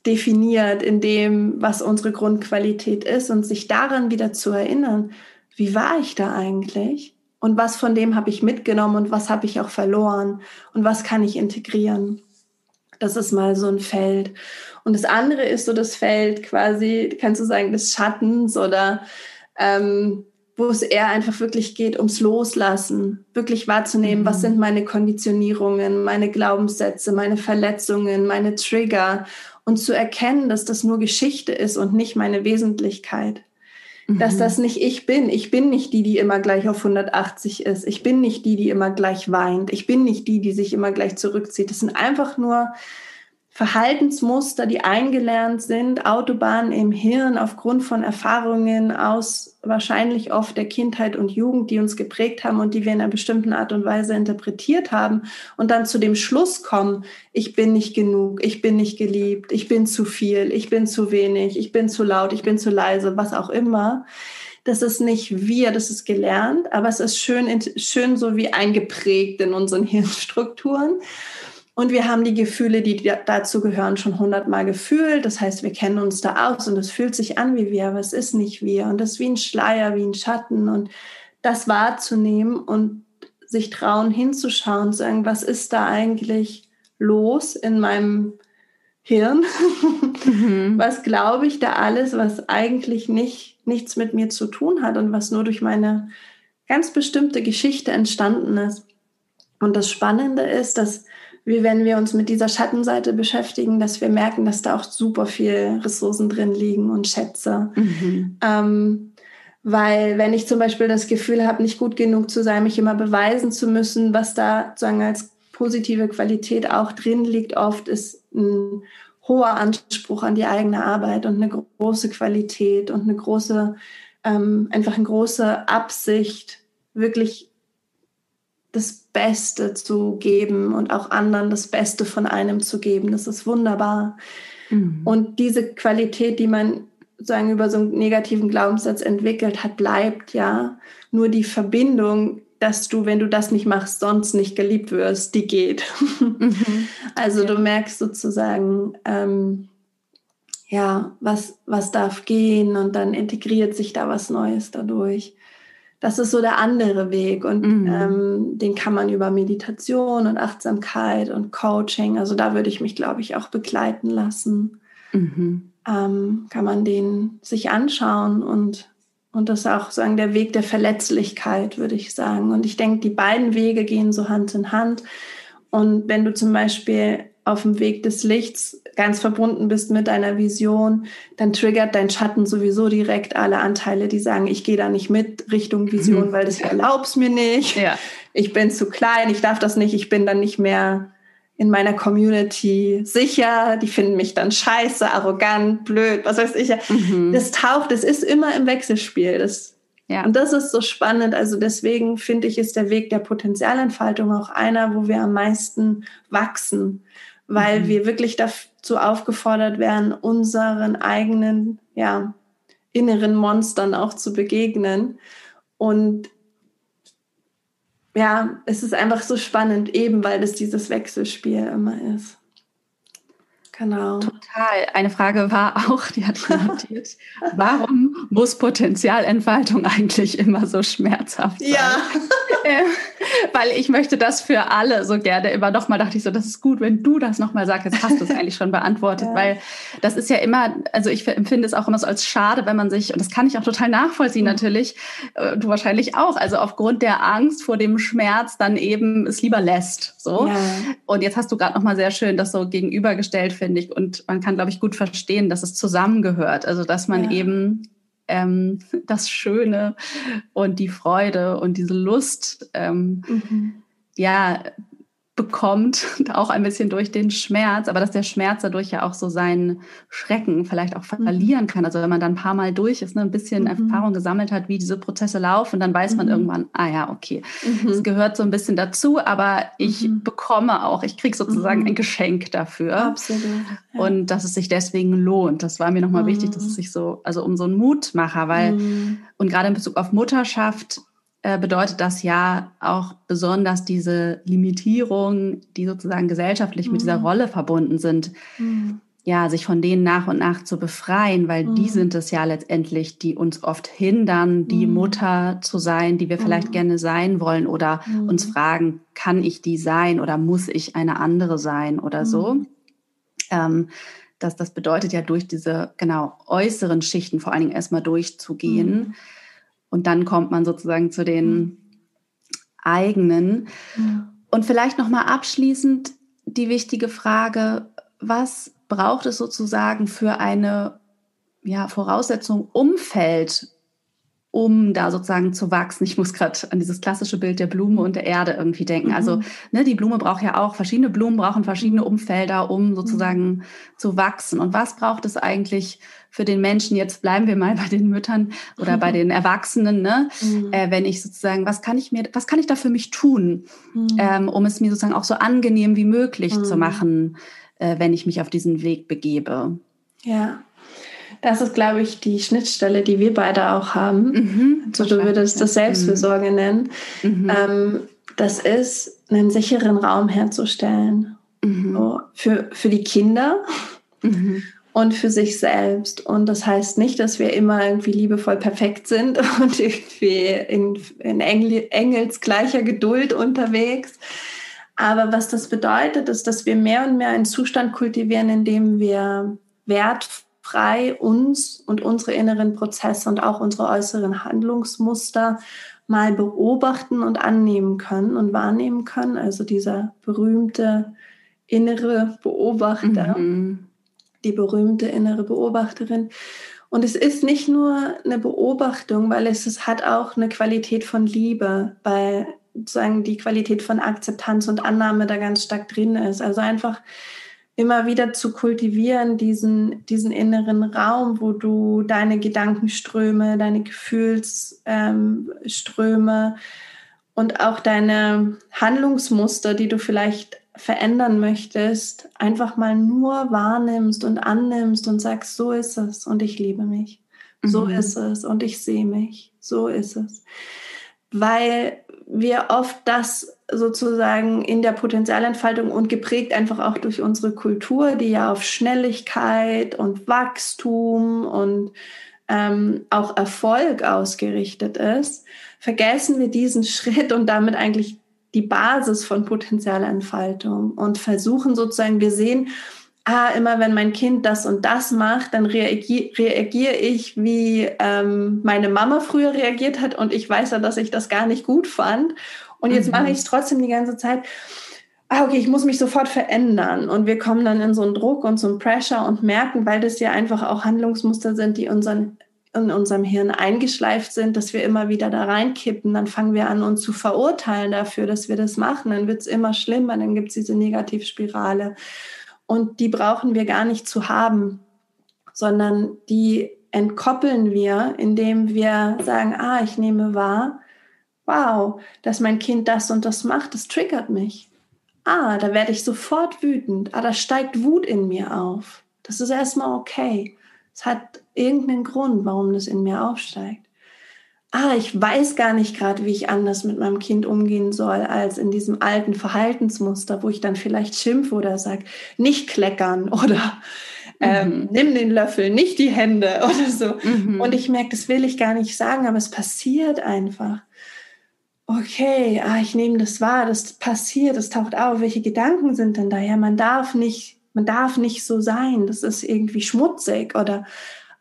definiert in dem, was unsere Grundqualität ist und sich daran wieder zu erinnern, wie war ich da eigentlich? Und was von dem habe ich mitgenommen und was habe ich auch verloren und was kann ich integrieren? Das ist mal so ein Feld. Und das andere ist so das Feld quasi, kannst du sagen, des Schattens oder ähm, wo es eher einfach wirklich geht ums Loslassen, wirklich wahrzunehmen, mhm. was sind meine Konditionierungen, meine Glaubenssätze, meine Verletzungen, meine Trigger und zu erkennen, dass das nur Geschichte ist und nicht meine Wesentlichkeit dass mhm. das nicht ich bin. Ich bin nicht die, die immer gleich auf 180 ist. Ich bin nicht die, die immer gleich weint. Ich bin nicht die, die sich immer gleich zurückzieht. Das sind einfach nur Verhaltensmuster, die eingelernt sind, Autobahnen im Hirn aufgrund von Erfahrungen aus wahrscheinlich oft der Kindheit und Jugend, die uns geprägt haben und die wir in einer bestimmten Art und Weise interpretiert haben und dann zu dem Schluss kommen, ich bin nicht genug, ich bin nicht geliebt, ich bin zu viel, ich bin zu wenig, ich bin zu laut, ich bin zu leise, was auch immer. Das ist nicht wir, das ist gelernt, aber es ist schön, schön so wie eingeprägt in unseren Hirnstrukturen. Und wir haben die Gefühle, die dazu gehören, schon hundertmal gefühlt. Das heißt, wir kennen uns da aus und es fühlt sich an wie wir, aber es ist nicht wir. Und das ist wie ein Schleier, wie ein Schatten. Und das wahrzunehmen und sich trauen, hinzuschauen, zu sagen, was ist da eigentlich los in meinem Hirn? Mhm. Was glaube ich da alles, was eigentlich nicht, nichts mit mir zu tun hat und was nur durch meine ganz bestimmte Geschichte entstanden ist. Und das Spannende ist, dass wie wenn wir uns mit dieser Schattenseite beschäftigen, dass wir merken, dass da auch super viel Ressourcen drin liegen und Schätze. Mhm. Ähm, weil wenn ich zum Beispiel das Gefühl habe, nicht gut genug zu sein, mich immer beweisen zu müssen, was da sozusagen als positive Qualität auch drin liegt, oft ist ein hoher Anspruch an die eigene Arbeit und eine große Qualität und eine große, ähm, einfach eine große Absicht, wirklich das Beste zu geben und auch anderen das Beste von einem zu geben. Das ist wunderbar. Mhm. Und diese Qualität, die man sagen über so einen negativen Glaubenssatz entwickelt hat, bleibt ja. Nur die Verbindung, dass du, wenn du das nicht machst, sonst nicht geliebt wirst, die geht. Mhm. Also ja. du merkst sozusagen, ähm, ja, was, was darf gehen und dann integriert sich da was Neues dadurch das ist so der andere Weg und mhm. ähm, den kann man über Meditation und Achtsamkeit und Coaching, also da würde ich mich, glaube ich, auch begleiten lassen. Mhm. Ähm, kann man den sich anschauen und, und das ist auch sagen der Weg der Verletzlichkeit, würde ich sagen. Und ich denke, die beiden Wege gehen so Hand in Hand. Und wenn du zum Beispiel auf dem Weg des Lichts ganz verbunden bist mit deiner Vision, dann triggert dein Schatten sowieso direkt alle Anteile, die sagen, ich gehe da nicht mit Richtung Vision, mhm. weil das erlaubst mir nicht. Ja. Ich bin zu klein, ich darf das nicht, ich bin dann nicht mehr in meiner Community sicher, die finden mich dann scheiße, arrogant, blöd, was weiß ich. Mhm. Das taucht, es ist immer im Wechselspiel. Das, ja. Und das ist so spannend. Also deswegen finde ich, ist der Weg der Potenzialentfaltung auch einer, wo wir am meisten wachsen weil mhm. wir wirklich dazu aufgefordert werden, unseren eigenen, ja, inneren Monstern auch zu begegnen. Und ja, es ist einfach so spannend, eben weil es dieses Wechselspiel immer ist. Genau. Total. Eine Frage war auch, die ich notiert. Warum muss Potenzialentfaltung eigentlich immer so schmerzhaft sein? Ja. Weil ich möchte das für alle so gerne immer nochmal, dachte ich so, das ist gut, wenn du das nochmal sagst, jetzt hast du es eigentlich schon beantwortet, ja. weil das ist ja immer, also ich empfinde es auch immer so als schade, wenn man sich, und das kann ich auch total nachvollziehen mhm. natürlich, äh, du wahrscheinlich auch, also aufgrund der Angst vor dem Schmerz dann eben es lieber lässt, so. Ja. Und jetzt hast du gerade nochmal sehr schön das so gegenübergestellt, finde ich, und man kann, glaube ich, gut verstehen, dass es zusammengehört, also dass man ja. eben ähm, das Schöne und die Freude und diese Lust ähm, mhm. ja bekommt, auch ein bisschen durch den Schmerz, aber dass der Schmerz dadurch ja auch so seinen Schrecken vielleicht auch mhm. verlieren kann. Also wenn man dann ein paar Mal durch ist, ne, ein bisschen mhm. Erfahrung gesammelt hat, wie diese Prozesse laufen, dann weiß man mhm. irgendwann, ah ja, okay, mhm. es gehört so ein bisschen dazu, aber ich mhm. bekomme auch, ich kriege sozusagen ein Geschenk dafür. Absolut. Ja. Und dass es sich deswegen lohnt. Das war mir nochmal wichtig, dass es sich so, also um so einen Mutmacher, weil, und gerade in Bezug auf Mutterschaft, bedeutet das ja auch besonders diese Limitierung, die sozusagen gesellschaftlich mhm. mit dieser mhm. Rolle verbunden sind, mhm. ja, sich von denen nach und nach zu befreien, weil mhm. die sind es ja letztendlich, die uns oft hindern, die mhm. Mutter zu sein, die wir vielleicht mhm. gerne sein wollen oder uns fragen, kann ich die sein oder muss ich eine andere sein oder so. Ähm, das, das bedeutet ja durch diese genau äußeren Schichten vor allen Dingen erstmal durchzugehen. Und dann kommt man sozusagen zu den mhm. eigenen. Mhm. Und vielleicht noch mal abschließend die wichtige Frage, was braucht es sozusagen für eine ja, Voraussetzung, Umfeld, um da sozusagen zu wachsen. Ich muss gerade an dieses klassische Bild der Blume und der Erde irgendwie denken. Also, mhm. Also ne, die Blume braucht ja auch, verschiedene Blumen brauchen verschiedene Umfelder, um sozusagen mhm. zu wachsen. Und was braucht es eigentlich für den Menschen? Jetzt bleiben wir mal bei den Müttern oder bei den Erwachsenen, ne? Mhm. Äh, wenn ich sozusagen, was kann ich mir, was kann ich da für mich tun, mhm. ähm, um es mir sozusagen auch so angenehm wie möglich zu mhm. machen, äh, wenn ich mich auf diesen Weg begebe? Ja. Das ist, glaube ich, die Schnittstelle, die wir beide auch haben. Mhm, also du würdest das Selbstfürsorge mhm. nennen. Mhm. Ähm, das ist, einen sicheren Raum herzustellen. Mhm. So, für, für die Kinder mhm. und für sich selbst. Und das heißt nicht, dass wir immer irgendwie liebevoll perfekt sind und irgendwie in, in Engel, engelsgleicher Geduld unterwegs. Aber was das bedeutet, ist, dass wir mehr und mehr einen Zustand kultivieren, in dem wir wertvoll frei uns und unsere inneren Prozesse und auch unsere äußeren Handlungsmuster mal beobachten und annehmen können und wahrnehmen können. Also dieser berühmte innere Beobachter, mhm. die berühmte innere Beobachterin. Und es ist nicht nur eine Beobachtung, weil es, es hat auch eine Qualität von Liebe, weil sozusagen die Qualität von Akzeptanz und Annahme da ganz stark drin ist. Also einfach immer wieder zu kultivieren, diesen, diesen inneren Raum, wo du deine Gedankenströme, deine Gefühlsströme ähm, und auch deine Handlungsmuster, die du vielleicht verändern möchtest, einfach mal nur wahrnimmst und annimmst und sagst, so ist es und ich liebe mich. So mhm. ist es und ich sehe mich. So ist es. Weil wir oft das sozusagen in der Potenzialentfaltung und geprägt einfach auch durch unsere Kultur, die ja auf Schnelligkeit und Wachstum und ähm, auch Erfolg ausgerichtet ist, vergessen wir diesen Schritt und damit eigentlich die Basis von Potenzialentfaltung und versuchen sozusagen, wir sehen, ah, immer wenn mein Kind das und das macht, dann reagiere reagier ich, wie ähm, meine Mama früher reagiert hat und ich weiß ja, dass ich das gar nicht gut fand. Und jetzt mhm. mache ich es trotzdem die ganze Zeit. Ah, okay, ich muss mich sofort verändern. Und wir kommen dann in so einen Druck und so einen Pressure und merken, weil das ja einfach auch Handlungsmuster sind, die unseren, in unserem Hirn eingeschleift sind, dass wir immer wieder da reinkippen. Dann fangen wir an, uns zu verurteilen dafür, dass wir das machen. Dann wird es immer schlimmer, dann gibt es diese Negativspirale. Und die brauchen wir gar nicht zu haben, sondern die entkoppeln wir, indem wir sagen, ah, ich nehme wahr, wow, dass mein Kind das und das macht, das triggert mich. Ah, da werde ich sofort wütend. Ah, da steigt Wut in mir auf. Das ist erstmal okay. Es hat irgendeinen Grund, warum das in mir aufsteigt. Ah, ich weiß gar nicht gerade, wie ich anders mit meinem Kind umgehen soll, als in diesem alten Verhaltensmuster, wo ich dann vielleicht schimpfe oder sage, nicht kleckern oder ähm, mhm. nimm den Löffel, nicht die Hände oder so. Mhm. Und ich merke, das will ich gar nicht sagen, aber es passiert einfach okay, ah, ich nehme das wahr, das passiert, das taucht auf, welche Gedanken sind denn da? Ja, man darf nicht, man darf nicht so sein, das ist irgendwie schmutzig oder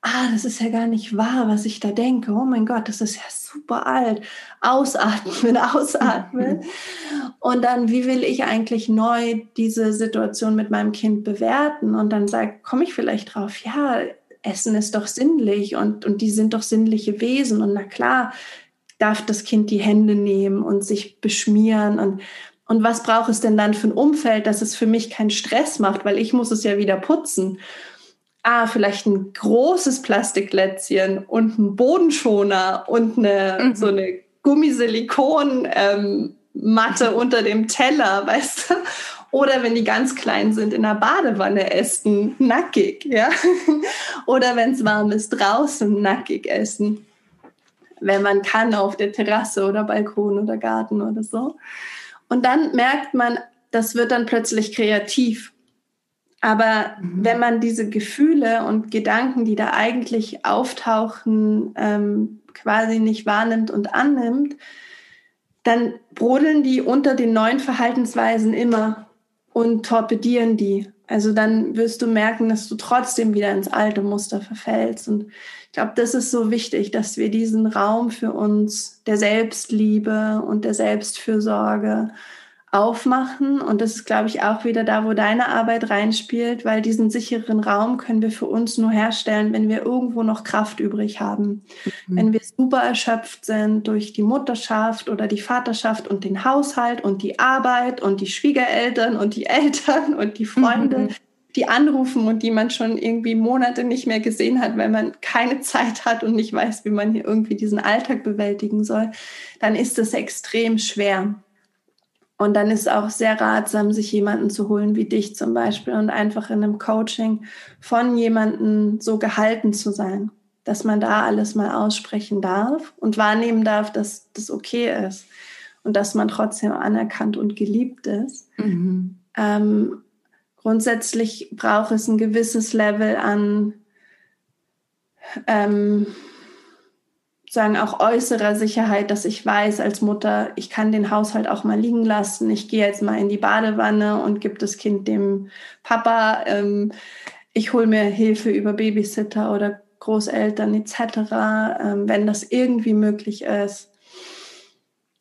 ah, das ist ja gar nicht wahr, was ich da denke. Oh mein Gott, das ist ja super alt. Ausatmen, ausatmen. Und dann, wie will ich eigentlich neu diese Situation mit meinem Kind bewerten? Und dann sag, komme ich vielleicht drauf, ja, Essen ist doch sinnlich und, und die sind doch sinnliche Wesen. Und na klar, darf das Kind die Hände nehmen und sich beschmieren und und was braucht es denn dann für ein Umfeld, dass es für mich keinen Stress macht, weil ich muss es ja wieder putzen. Ah, vielleicht ein großes Plastiklätzchen und ein Bodenschoner und eine, mhm. so eine Gummisilikon ähm, Matte unter dem Teller, weißt du? Oder wenn die ganz klein sind, in der Badewanne essen, nackig, ja? Oder wenn es warm ist, draußen nackig essen wenn man kann, auf der Terrasse oder Balkon oder Garten oder so. Und dann merkt man, das wird dann plötzlich kreativ. Aber mhm. wenn man diese Gefühle und Gedanken, die da eigentlich auftauchen, ähm, quasi nicht wahrnimmt und annimmt, dann brodeln die unter den neuen Verhaltensweisen immer und torpedieren die. Also dann wirst du merken, dass du trotzdem wieder ins alte Muster verfällst. Und ich glaube, das ist so wichtig, dass wir diesen Raum für uns der Selbstliebe und der Selbstfürsorge aufmachen. Und das ist, glaube ich, auch wieder da, wo deine Arbeit reinspielt, weil diesen sicheren Raum können wir für uns nur herstellen, wenn wir irgendwo noch Kraft übrig haben. Mhm. Wenn wir super erschöpft sind durch die Mutterschaft oder die Vaterschaft und den Haushalt und die Arbeit und die Schwiegereltern und die Eltern und die Freunde. Mhm. Die anrufen und die man schon irgendwie Monate nicht mehr gesehen hat, weil man keine Zeit hat und nicht weiß, wie man hier irgendwie diesen Alltag bewältigen soll, dann ist es extrem schwer. Und dann ist auch sehr ratsam, sich jemanden zu holen wie dich zum Beispiel und einfach in einem Coaching von jemandem so gehalten zu sein, dass man da alles mal aussprechen darf und wahrnehmen darf, dass das okay ist und dass man trotzdem anerkannt und geliebt ist. Mhm. Ähm, grundsätzlich braucht es ein gewisses Level an ähm, sagen auch äußerer Sicherheit, dass ich weiß als Mutter, ich kann den Haushalt auch mal liegen lassen. Ich gehe jetzt mal in die Badewanne und gebe das Kind dem Papa. Ähm, ich hole mir Hilfe über Babysitter oder Großeltern etc., ähm, wenn das irgendwie möglich ist.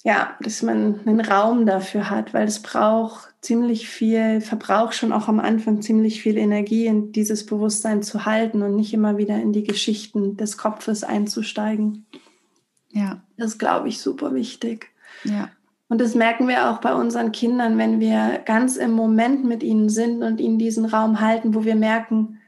Ja, dass man einen Raum dafür hat, weil es braucht ziemlich viel, verbraucht schon auch am Anfang ziemlich viel Energie, in dieses Bewusstsein zu halten und nicht immer wieder in die Geschichten des Kopfes einzusteigen. Ja. Das ist, glaube ich, super wichtig. Ja. Und das merken wir auch bei unseren Kindern, wenn wir ganz im Moment mit ihnen sind und ihnen diesen Raum halten, wo wir merken,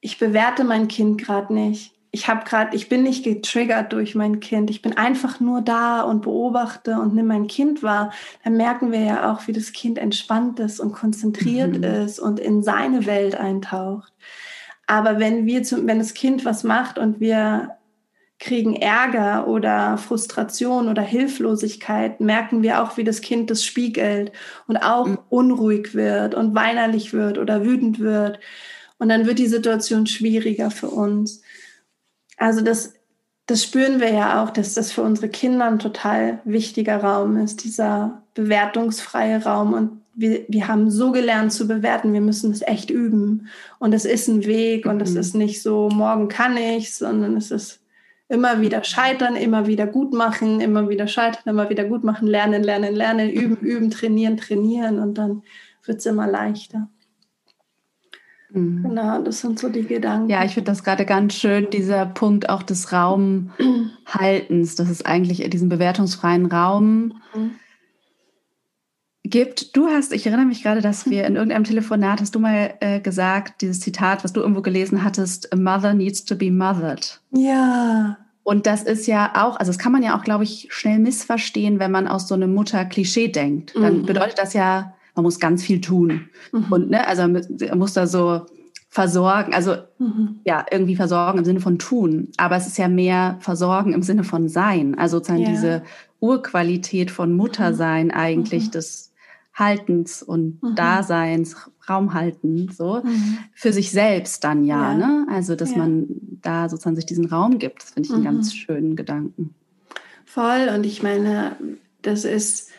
ich bewerte mein Kind gerade nicht. Ich habe gerade, ich bin nicht getriggert durch mein Kind. Ich bin einfach nur da und beobachte und nehme mein Kind wahr. Dann merken wir ja auch, wie das Kind entspannt ist und konzentriert mhm. ist und in seine Welt eintaucht. Aber wenn wir, zum, wenn das Kind was macht und wir kriegen Ärger oder Frustration oder Hilflosigkeit, merken wir auch, wie das Kind das spiegelt und auch mhm. unruhig wird und weinerlich wird oder wütend wird. Und dann wird die Situation schwieriger für uns. Also das, das spüren wir ja auch, dass das für unsere Kinder ein total wichtiger Raum ist, dieser bewertungsfreie Raum. Und wir, wir haben so gelernt zu bewerten, wir müssen es echt üben. Und es ist ein Weg und es mhm. ist nicht so, morgen kann ich, sondern es ist Immer wieder scheitern, immer wieder gut machen, immer wieder scheitern, immer wieder gut machen, lernen, lernen, lernen, üben, üben, trainieren, trainieren und dann wird es immer leichter. Mhm. Genau, das sind so die Gedanken. Ja, ich finde das gerade ganz schön, dieser Punkt auch des Raumhaltens, dass es eigentlich diesen bewertungsfreien Raum mhm gibt. Du hast, ich erinnere mich gerade, dass wir in irgendeinem Telefonat hast du mal äh, gesagt, dieses Zitat, was du irgendwo gelesen hattest, a mother needs to be mothered. Ja. Und das ist ja auch, also das kann man ja auch, glaube ich, schnell missverstehen, wenn man aus so einem Mutter-Klischee denkt. Dann mhm. bedeutet das ja, man muss ganz viel tun. Mhm. Und ne, also man muss da so versorgen, also mhm. ja, irgendwie versorgen im Sinne von tun. Aber es ist ja mehr versorgen im Sinne von sein. Also sozusagen ja. diese Urqualität von Muttersein eigentlich, mhm. das Haltens und mhm. Daseins, Raum halten, so mhm. für sich selbst dann ja, ja. ne? Also dass ja. man da sozusagen sich diesen Raum gibt, das finde ich einen ganz mhm. schönen Gedanken. Voll und ich meine, das ist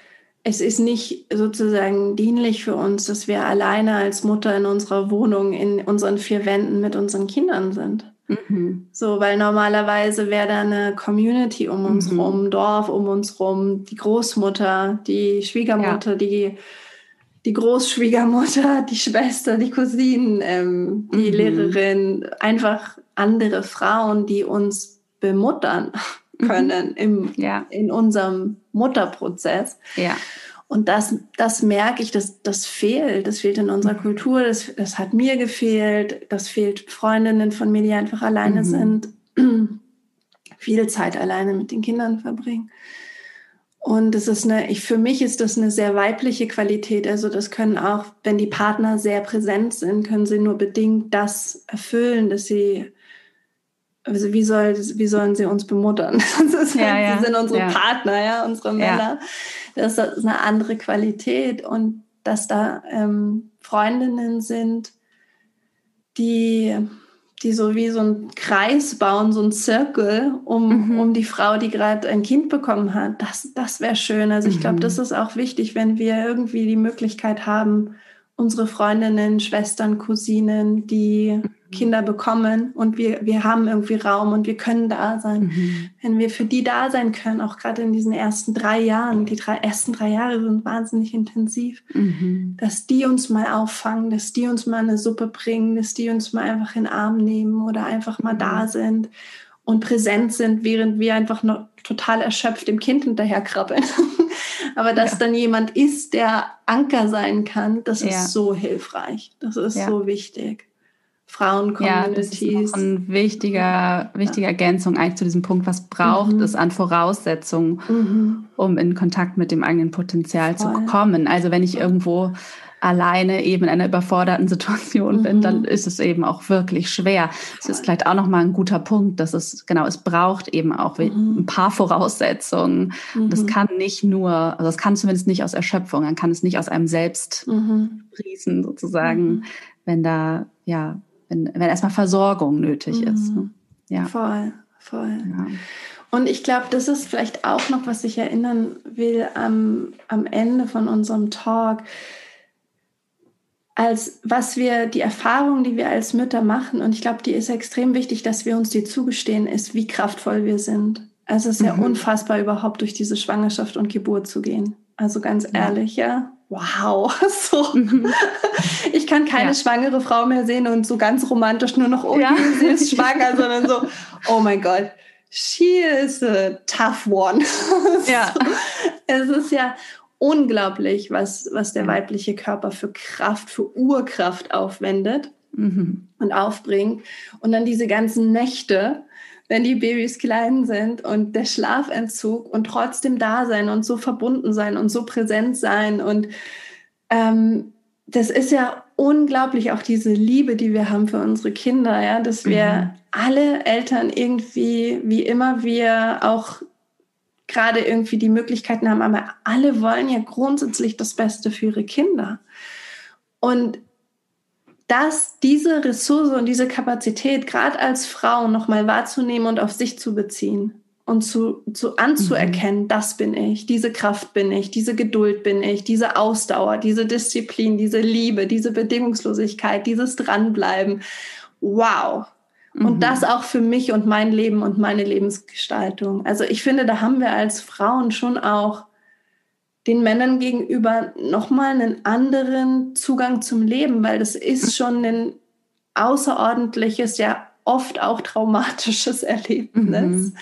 es ist nicht sozusagen dienlich für uns, dass wir alleine als Mutter in unserer Wohnung in unseren vier Wänden mit unseren Kindern sind. Mhm. So, weil normalerweise wäre da eine Community um uns mhm. rum, Dorf um uns rum, die Großmutter, die Schwiegermutter, ja. die, die Großschwiegermutter, die Schwester, die Cousinen, ähm, die mhm. Lehrerin, einfach andere Frauen, die uns bemuttern mhm. können im, ja. in unserem Mutterprozess. Ja. Und das, das merke ich, das, das fehlt. Das fehlt in unserer Kultur. Das, das hat mir gefehlt. Das fehlt Freundinnen von mir, die einfach alleine mhm. sind. Viel Zeit alleine mit den Kindern verbringen. Und das ist eine, ich, für mich ist das eine sehr weibliche Qualität. Also das können auch, wenn die Partner sehr präsent sind, können sie nur bedingt das erfüllen, dass sie also wie, soll, wie sollen sie uns bemuttern? Das ja, halt, ja. sind unsere ja. Partner, ja, unsere Männer. Das ist eine andere Qualität und dass da ähm, Freundinnen sind, die, die so wie so einen Kreis bauen, so einen Zirkel um, mhm. um die Frau, die gerade ein Kind bekommen hat. Das, das wäre schön. Also ich glaube, mhm. das ist auch wichtig, wenn wir irgendwie die Möglichkeit haben, unsere Freundinnen, Schwestern, Cousinen, die Kinder bekommen und wir, wir haben irgendwie Raum und wir können da sein. Mhm. Wenn wir für die da sein können, auch gerade in diesen ersten drei Jahren, die drei, ersten drei Jahre sind wahnsinnig intensiv, mhm. dass die uns mal auffangen, dass die uns mal eine Suppe bringen, dass die uns mal einfach in den Arm nehmen oder einfach mal mhm. da sind und präsent sind, während wir einfach noch total erschöpft dem Kind hinterherkrabbeln. Aber dass ja. dann jemand ist, der Anker sein kann, das ja. ist so hilfreich. Das ist ja. so wichtig. Frauen-Communities. Ja, das ist ein wichtiger, wichtige Ergänzung eigentlich zu diesem Punkt, was braucht mhm. es an Voraussetzungen, mhm. um in Kontakt mit dem eigenen Potenzial Voll. zu kommen. Also wenn ich irgendwo alleine eben in einer überforderten Situation mhm. bin, dann mhm. ist es eben auch wirklich schwer. Es ist vielleicht auch nochmal ein guter Punkt, dass es, genau, es braucht eben auch mhm. ein paar Voraussetzungen. Mhm. Das kann nicht nur, also es kann zumindest nicht aus Erschöpfung, dann kann es nicht aus einem selbst mhm. riechen sozusagen, mhm. wenn da, ja, wenn, wenn erstmal Versorgung nötig ist. Ne? Ja. Voll, voll. Ja. Und ich glaube, das ist vielleicht auch noch, was ich erinnern will am, am Ende von unserem Talk als was wir, die Erfahrung, die wir als Mütter machen, und ich glaube, die ist extrem wichtig, dass wir uns die zugestehen, ist, wie kraftvoll wir sind. Also es ist ja mhm. unfassbar, überhaupt durch diese Schwangerschaft und Geburt zu gehen. Also ganz ja. ehrlich, ja, wow. So. Mhm. Ich kann keine ja. schwangere Frau mehr sehen und so ganz romantisch nur noch, oh, ja. sie ist schwanger, sondern so, oh mein Gott, she is a tough one. Ja. so. Es ist ja, unglaublich, was, was der weibliche Körper für Kraft, für Urkraft aufwendet mhm. und aufbringt. Und dann diese ganzen Nächte, wenn die Babys klein sind und der Schlafentzug und trotzdem da sein und so verbunden sein und so präsent sein. Und ähm, das ist ja unglaublich, auch diese Liebe, die wir haben für unsere Kinder, ja, dass wir mhm. alle Eltern irgendwie, wie immer wir auch gerade irgendwie die Möglichkeiten haben, aber alle wollen ja grundsätzlich das Beste für ihre Kinder. Und dass diese Ressource und diese Kapazität gerade als Frau nochmal wahrzunehmen und auf sich zu beziehen und zu, zu anzuerkennen, mhm. das bin ich, diese Kraft bin ich, diese Geduld bin ich, diese Ausdauer, diese Disziplin, diese Liebe, diese Bedingungslosigkeit, dieses Dranbleiben. Wow, und mhm. das auch für mich und mein Leben und meine Lebensgestaltung. Also ich finde, da haben wir als Frauen schon auch den Männern gegenüber nochmal einen anderen Zugang zum Leben, weil das ist mhm. schon ein außerordentliches, ja oft auch traumatisches Erlebnis. Mhm.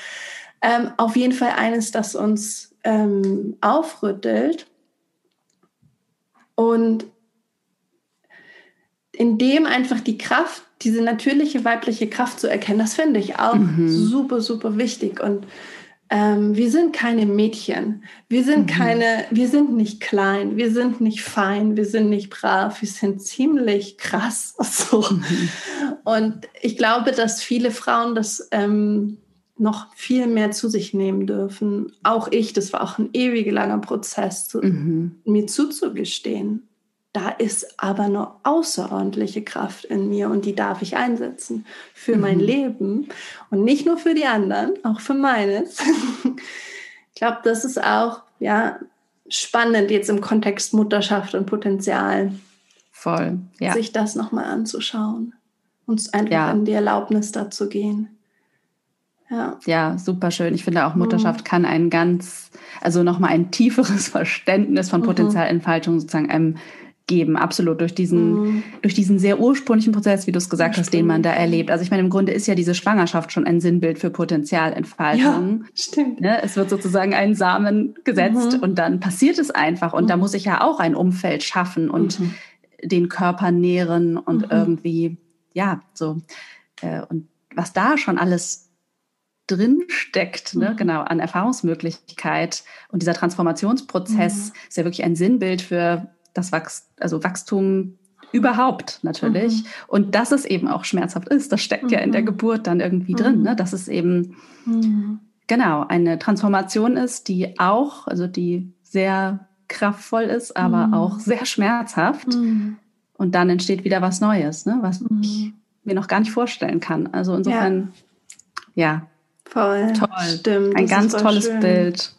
Ähm, auf jeden Fall eines, das uns ähm, aufrüttelt. Und in dem einfach die Kraft diese natürliche weibliche Kraft zu erkennen, das finde ich auch mhm. super, super wichtig. Und ähm, wir sind keine Mädchen. Wir sind mhm. keine, wir sind nicht klein, wir sind nicht fein, wir sind nicht brav, wir sind ziemlich krass. So. Mhm. Und ich glaube, dass viele Frauen das ähm, noch viel mehr zu sich nehmen dürfen. Auch ich, das war auch ein ewig langer Prozess, zu, mhm. mir zuzugestehen da ist aber eine außerordentliche Kraft in mir und die darf ich einsetzen für mhm. mein Leben und nicht nur für die anderen, auch für meines. ich glaube, das ist auch ja spannend jetzt im Kontext Mutterschaft und Potenzial. Voll, ja. Sich das nochmal anzuschauen und einfach ja. in die Erlaubnis dazu gehen. Ja. ja, super schön. Ich finde auch Mutterschaft mhm. kann ein ganz, also nochmal ein tieferes Verständnis von mhm. Potenzialentfaltung sozusagen einem geben, absolut, durch diesen, mhm. durch diesen sehr ursprünglichen Prozess, wie du es gesagt hast, den man da erlebt. Also ich meine, im Grunde ist ja diese Schwangerschaft schon ein Sinnbild für Potenzialentfaltung. Ja, stimmt. Ne? Es wird sozusagen ein Samen gesetzt mhm. und dann passiert es einfach. Und mhm. da muss ich ja auch ein Umfeld schaffen und mhm. den Körper nähren und mhm. irgendwie, ja, so. Äh, und was da schon alles drin steckt, ne? Mhm. genau, an Erfahrungsmöglichkeit. Und dieser Transformationsprozess ist ja wirklich ein Sinnbild für das Wachs also Wachstum überhaupt natürlich. Mhm. Und dass es eben auch schmerzhaft ist, das steckt mhm. ja in der mhm. Geburt dann irgendwie drin, mhm. ne? dass es eben mhm. genau eine Transformation ist, die auch, also die sehr kraftvoll ist, aber mhm. auch sehr schmerzhaft. Und dann entsteht wieder was Neues, ne? was ich mir noch gar nicht vorstellen kann. Also insofern, ja, ja voll toll. Stimmt. Ein ganz tolles schön. Bild.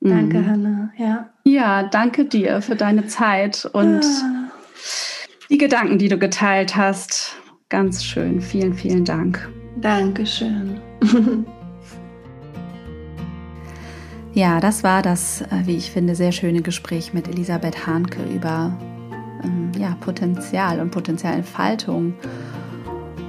Danke, mhm. Hanna. Ja. Ja, danke dir für deine Zeit und ja. die Gedanken, die du geteilt hast. ganz schön. Vielen, vielen Dank. Dankeschön. ja, das war das, äh, wie ich finde, sehr schöne Gespräch mit Elisabeth Hahnke über ähm, ja, Potenzial und Potenzialentfaltung.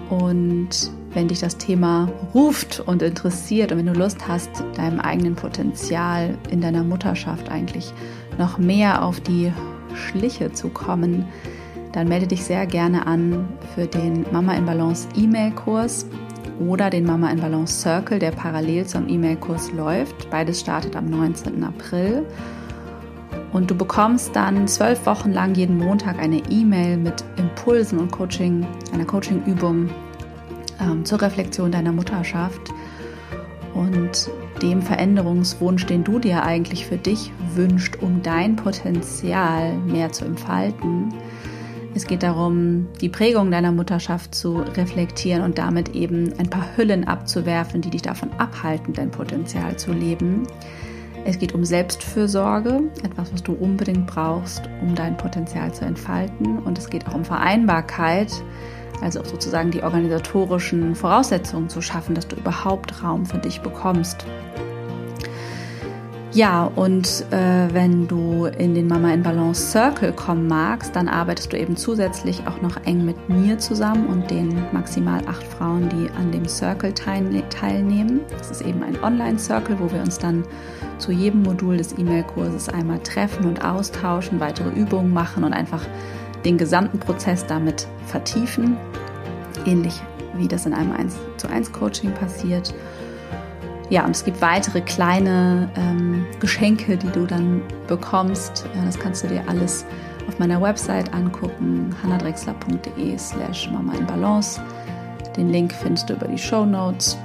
Und wenn dich das Thema ruft und interessiert und wenn du Lust hast, deinem eigenen Potenzial in deiner Mutterschaft eigentlich noch mehr auf die Schliche zu kommen, dann melde dich sehr gerne an für den Mama in Balance E-Mail-Kurs oder den Mama in Balance Circle, der parallel zum E-Mail-Kurs läuft. Beides startet am 19. April. Und du bekommst dann zwölf Wochen lang jeden Montag eine E-Mail mit Impulsen und Coaching, einer Coaching-Übung ähm, zur Reflexion deiner Mutterschaft und dem Veränderungswunsch, den du dir eigentlich für dich wünscht, um dein Potenzial mehr zu entfalten. Es geht darum, die Prägung deiner Mutterschaft zu reflektieren und damit eben ein paar Hüllen abzuwerfen, die dich davon abhalten, dein Potenzial zu leben. Es geht um Selbstfürsorge, etwas, was du unbedingt brauchst, um dein Potenzial zu entfalten. Und es geht auch um Vereinbarkeit, also sozusagen die organisatorischen Voraussetzungen zu schaffen, dass du überhaupt Raum für dich bekommst. Ja, und äh, wenn du in den Mama in Balance Circle kommen magst, dann arbeitest du eben zusätzlich auch noch eng mit mir zusammen und den maximal acht Frauen, die an dem Circle teilnehmen. Das ist eben ein Online-Circle, wo wir uns dann zu jedem Modul des E-Mail-Kurses einmal treffen und austauschen, weitere Übungen machen und einfach den gesamten Prozess damit vertiefen. Ähnlich wie das in einem 1 zu 1 Coaching passiert. Ja, und es gibt weitere kleine ähm, Geschenke, die du dann bekommst. Ja, das kannst du dir alles auf meiner Website angucken, hannadrexler.de slash mama in balance. Den Link findest du über die Show Notes.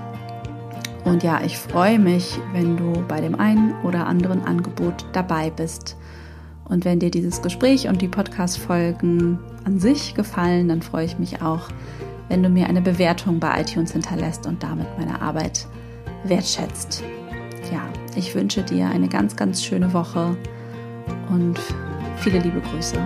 Und ja, ich freue mich, wenn du bei dem einen oder anderen Angebot dabei bist. Und wenn dir dieses Gespräch und die Podcast-Folgen an sich gefallen, dann freue ich mich auch, wenn du mir eine Bewertung bei iTunes hinterlässt und damit meine Arbeit wertschätzt. Ja, ich wünsche dir eine ganz, ganz schöne Woche und viele liebe Grüße.